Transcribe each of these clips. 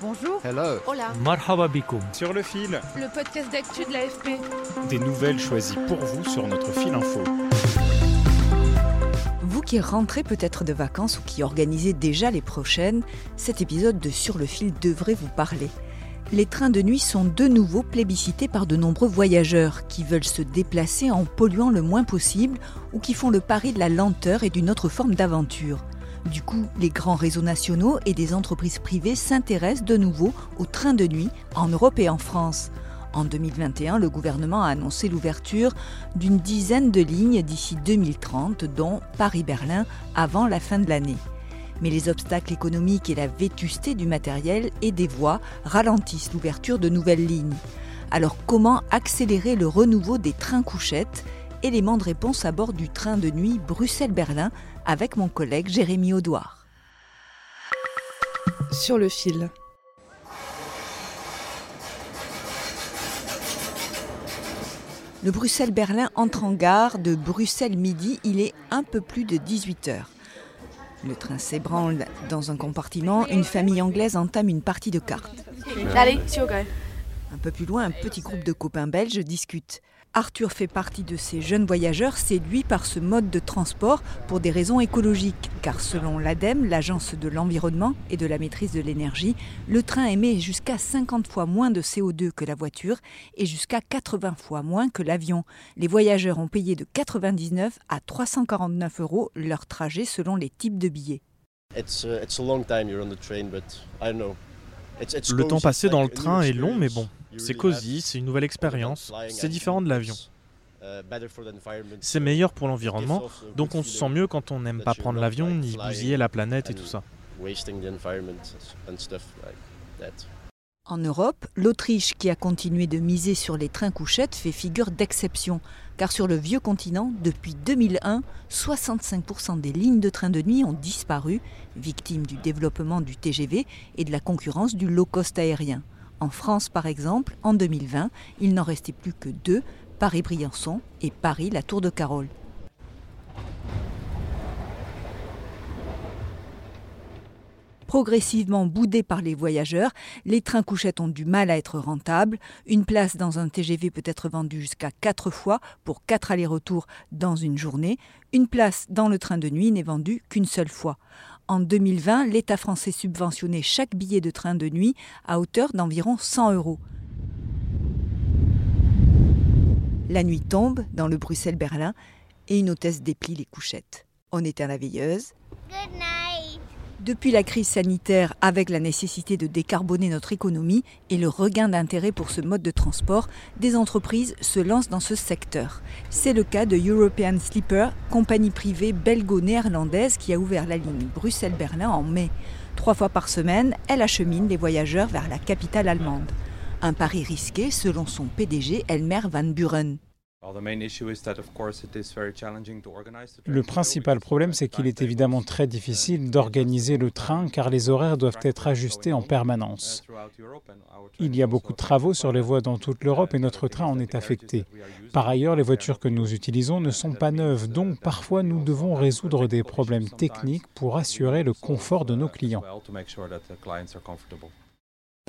Bonjour. Hello. Hola. Marhaba bikoum. Sur le fil, Le podcast d'actu de l'AFP. des nouvelles choisies pour vous sur notre fil info. Vous qui rentrez peut-être de vacances ou qui organisez déjà les prochaines, cet épisode de Sur le fil devrait vous parler. Les trains de nuit sont de nouveau plébiscités par de nombreux voyageurs qui veulent se déplacer en polluant le moins possible ou qui font le pari de la lenteur et d'une autre forme d'aventure. Du coup, les grands réseaux nationaux et des entreprises privées s'intéressent de nouveau aux trains de nuit en Europe et en France. En 2021, le gouvernement a annoncé l'ouverture d'une dizaine de lignes d'ici 2030, dont Paris-Berlin avant la fin de l'année. Mais les obstacles économiques et la vétusté du matériel et des voies ralentissent l'ouverture de nouvelles lignes. Alors comment accélérer le renouveau des trains couchettes Élément de réponse à bord du train de nuit Bruxelles-Berlin avec mon collègue Jérémy Audouard. Sur le fil. Le Bruxelles-Berlin entre en gare de Bruxelles midi, il est un peu plus de 18h. Le train s'ébranle dans un compartiment, une famille anglaise entame une partie de cartes. Allez, c'est ok. Un peu plus loin, un petit groupe de copains belges discute. Arthur fait partie de ces jeunes voyageurs séduits par ce mode de transport pour des raisons écologiques, car selon l'ADEME, l'Agence de l'environnement et de la maîtrise de l'énergie, le train émet jusqu'à 50 fois moins de CO2 que la voiture et jusqu'à 80 fois moins que l'avion. Les voyageurs ont payé de 99 à 349 euros leur trajet selon les types de billets. Uh, Le temps passé dans le train est long, mais bon, c'est cosy, c'est une nouvelle expérience, c'est différent de l'avion. uh, C'est meilleur pour l'environnement, donc on se sent mieux quand on n'aime pas prendre l'avion ni bousiller la planète et tout ça. En Europe, l'Autriche, qui a continué de miser sur les trains couchettes, fait figure d'exception, car sur le vieux continent, depuis 2001, 65% des lignes de trains de nuit ont disparu, victimes du développement du TGV et de la concurrence du low-cost aérien. En France, par exemple, en 2020, il n'en restait plus que deux, Paris-Briançon et Paris-La Tour de Carole. Progressivement boudés par les voyageurs, les trains couchettes ont du mal à être rentables. Une place dans un TGV peut être vendue jusqu'à 4 fois pour 4 allers-retours dans une journée. Une place dans le train de nuit n'est vendue qu'une seule fois. En 2020, l'État français subventionnait chaque billet de train de nuit à hauteur d'environ 100 euros. La nuit tombe dans le Bruxelles-Berlin et une hôtesse déplie les couchettes. On éteint la veilleuse. Depuis la crise sanitaire, avec la nécessité de décarboner notre économie et le regain d'intérêt pour ce mode de transport, des entreprises se lancent dans ce secteur. C'est le cas de European Sleeper, compagnie privée belgo-néerlandaise qui a ouvert la ligne Bruxelles-Berlin en mai. Trois fois par semaine, elle achemine les voyageurs vers la capitale allemande. Un pari risqué, selon son PDG Elmer Van Buren. Le principal problème, c'est qu'il est évidemment très difficile d'organiser le train car les horaires doivent être ajustés en permanence. Il y a beaucoup de travaux sur les voies dans toute l'Europe et notre train en est affecté. Par ailleurs, les voitures que nous utilisons ne sont pas neuves, donc parfois nous devons résoudre des problèmes techniques pour assurer le confort de nos clients.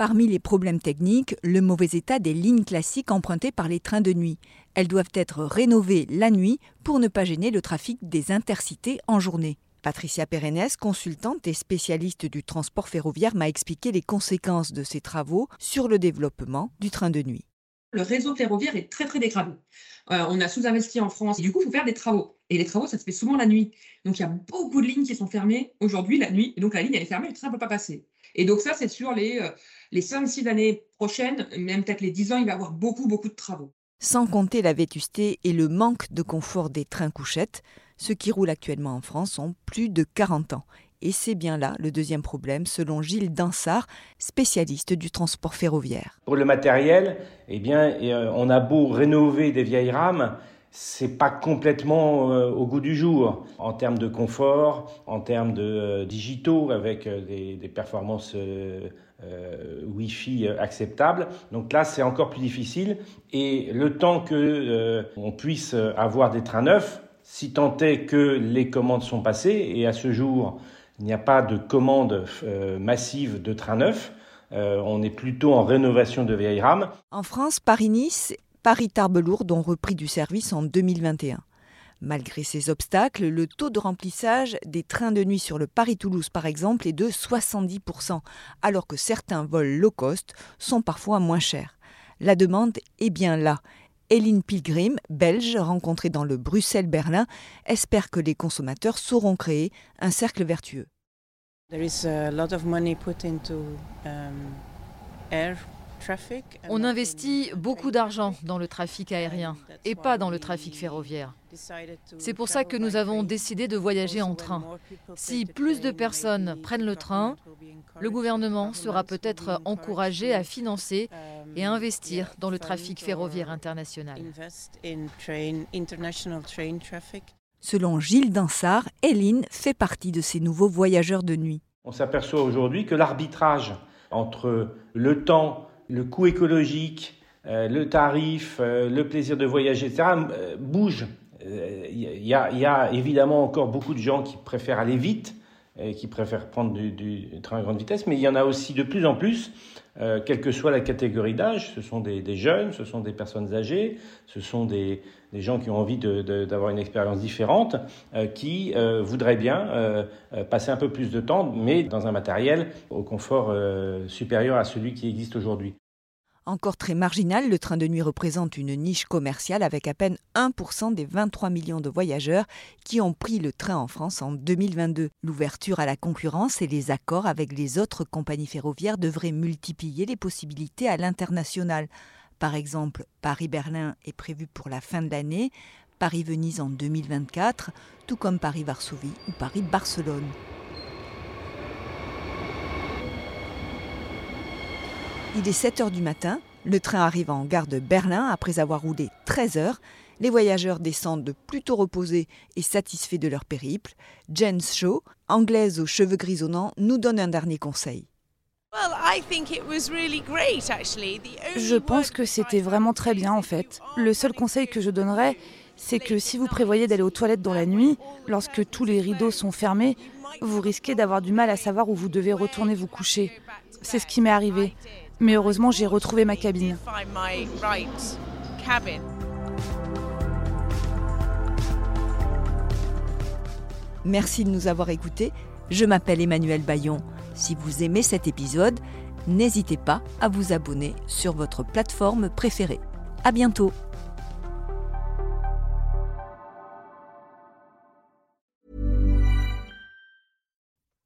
Parmi les problèmes techniques, le mauvais état des lignes classiques empruntées par les trains de nuit. Elles doivent être rénovées la nuit pour ne pas gêner le trafic des intercités en journée. Patricia Perennes, consultante et spécialiste du transport ferroviaire, m'a expliqué les conséquences de ces travaux sur le développement du train de nuit. Le réseau ferroviaire est très très dégradé. Euh, on a sous-investi en France. Et du coup, il faut faire des travaux. Et les travaux, ça se fait souvent la nuit. Donc, il y a beaucoup de lignes qui sont fermées aujourd'hui la nuit. Et donc, la ligne, elle est fermée le train ne peut pas passer. Et donc, ça, c'est sur les, euh, les 5-6 années prochaines, même peut-être les 10 ans, il va y avoir beaucoup, beaucoup de travaux. Sans compter la vétusté et le manque de confort des trains couchettes, ceux qui roulent actuellement en France ont plus de 40 ans. Et c'est bien là le deuxième problème, selon Gilles Dansard, spécialiste du transport ferroviaire. Pour le matériel, eh bien, euh, on a beau rénover des vieilles rames, c'est pas complètement euh, au goût du jour en termes de confort, en termes de euh, digitaux avec des, des, performances Wi-Fi acceptables. Donc là, c'est encore plus difficile. Et le temps que on puisse avoir des trains neufs, si tant est que les commandes sont passées, et à ce jour, il n'y a pas de commande euh, massive de trains neufs. Euh, on est plutôt en rénovation de vieilles rames. En France, Paris-Nice, Paris-Tarbes-Lourdes ont repris du service en 2021. Malgré ces obstacles, le taux de remplissage des trains de nuit sur le Paris-Toulouse, par exemple, est de 70%, alors que certains vols low cost sont parfois moins chers. La demande est bien là Eline Pilgrim, belge, rencontrée dans le Bruxelles-Berlin, espère que les consommateurs sauront créer un cercle vertueux. On investit beaucoup d'argent dans le trafic aérien et pas dans le trafic ferroviaire. C'est pour ça que nous avons décidé de voyager en train. Si plus de personnes prennent le train, le gouvernement sera peut-être encouragé à financer et à investir dans le trafic ferroviaire international. Selon Gilles Dansard, Hélène fait partie de ces nouveaux voyageurs de nuit. On s'aperçoit aujourd'hui que l'arbitrage entre le temps le coût écologique, euh, le tarif, euh, le plaisir de voyager, etc., euh, bouge. Il y, a évidemment encore beaucoup de gens qui préfèrent aller vite, qui préfèrent prendre du, train à grande vitesse, mais il y en a aussi de plus en plus, quelle que soit la catégorie d'âge, ce sont des, jeunes, ce sont des personnes âgées, ce sont des, gens qui ont envie d'avoir une expérience différente, qui voudraient bien passer un peu plus de temps, mais dans un matériel au confort supérieur à celui qui existe aujourd'hui. Encore très marginal, le train de nuit représente une niche commerciale avec à peine 1% des 23 millions de voyageurs qui ont pris le train en France en 2022. L'ouverture à la concurrence et les accords avec les autres compagnies ferroviaires devraient multiplier les possibilités à l'international. Par exemple, Paris-Berlin est prévu pour la fin de l'année, Paris-Venise en 2024, tout comme Paris-Varsovie ou Paris-Barcelone. Il est 7 heures du matin, le train arrive en gare de Berlin après avoir roulé 13 heures. Les voyageurs descendent plutôt reposés et satisfaits de leur périple. Jen Shaw, anglaise aux cheveux grisonnants, nous donne un dernier conseil. Je pense que c'était vraiment très bien en fait. Le seul conseil que je donnerais, c'est que si vous prévoyez d'aller aux toilettes dans la nuit, lorsque tous les rideaux sont fermés, vous risquez d'avoir du mal à savoir où vous devez retourner vous coucher. C'est ce qui m'est arrivé. Mais heureusement, j'ai retrouvé ma cabine. Merci de nous avoir écoutés. Je m'appelle Emmanuel Bayon. Si vous aimez cet épisode, n'hésitez pas à vous abonner sur votre plateforme préférée. À bientôt.